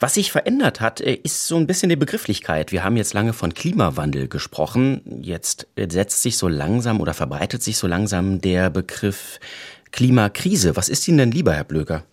Was sich verändert hat, äh, ist so ein bisschen die Begrifflichkeit. Wir haben jetzt lange von Klimawandel gesprochen. Jetzt setzt sich so langsam oder verbreitet sich so langsam der Begriff Klimakrise. Was ist Ihnen denn lieber, Herr Blöger?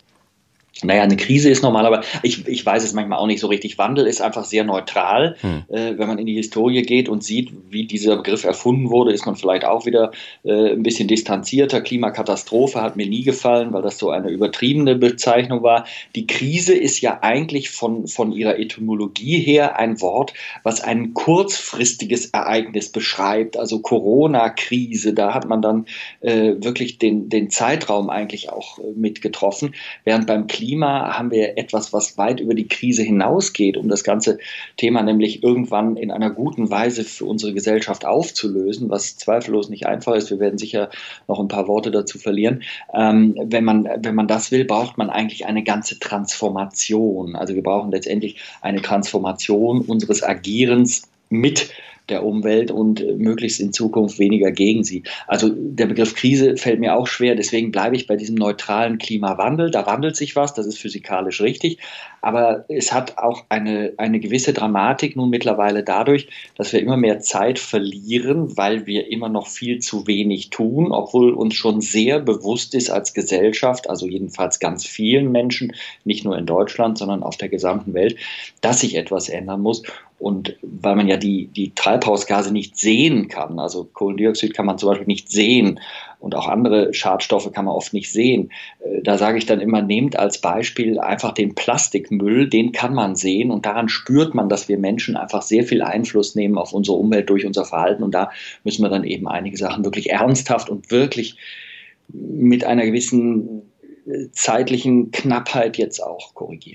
Naja, eine Krise ist normal, aber ich, ich weiß es manchmal auch nicht so richtig. Wandel ist einfach sehr neutral. Hm. Äh, wenn man in die Historie geht und sieht, wie dieser Begriff erfunden wurde, ist man vielleicht auch wieder äh, ein bisschen distanzierter. Klimakatastrophe hat mir nie gefallen, weil das so eine übertriebene Bezeichnung war. Die Krise ist ja eigentlich von, von ihrer Etymologie her ein Wort, was ein kurzfristiges Ereignis beschreibt. Also Corona-Krise, da hat man dann äh, wirklich den, den Zeitraum eigentlich auch äh, mitgetroffen. Während beim Klima Klima haben wir etwas, was weit über die Krise hinausgeht, um das ganze Thema nämlich irgendwann in einer guten Weise für unsere Gesellschaft aufzulösen, was zweifellos nicht einfach ist. Wir werden sicher noch ein paar Worte dazu verlieren. Ähm, wenn, man, wenn man das will, braucht man eigentlich eine ganze Transformation. Also wir brauchen letztendlich eine Transformation unseres Agierens mit der Umwelt und möglichst in Zukunft weniger gegen sie. Also der Begriff Krise fällt mir auch schwer, deswegen bleibe ich bei diesem neutralen Klimawandel. Da wandelt sich was, das ist physikalisch richtig, aber es hat auch eine, eine gewisse Dramatik nun mittlerweile dadurch, dass wir immer mehr Zeit verlieren, weil wir immer noch viel zu wenig tun, obwohl uns schon sehr bewusst ist als Gesellschaft, also jedenfalls ganz vielen Menschen, nicht nur in Deutschland, sondern auf der gesamten Welt, dass sich etwas ändern muss. Und weil man ja die, die Treibhausgase nicht sehen kann, also Kohlendioxid kann man zum Beispiel nicht sehen und auch andere Schadstoffe kann man oft nicht sehen, äh, da sage ich dann immer, nehmt als Beispiel einfach den Plastikmüll, den kann man sehen und daran spürt man, dass wir Menschen einfach sehr viel Einfluss nehmen auf unsere Umwelt durch unser Verhalten und da müssen wir dann eben einige Sachen wirklich ernsthaft und wirklich mit einer gewissen äh, zeitlichen Knappheit jetzt auch korrigieren.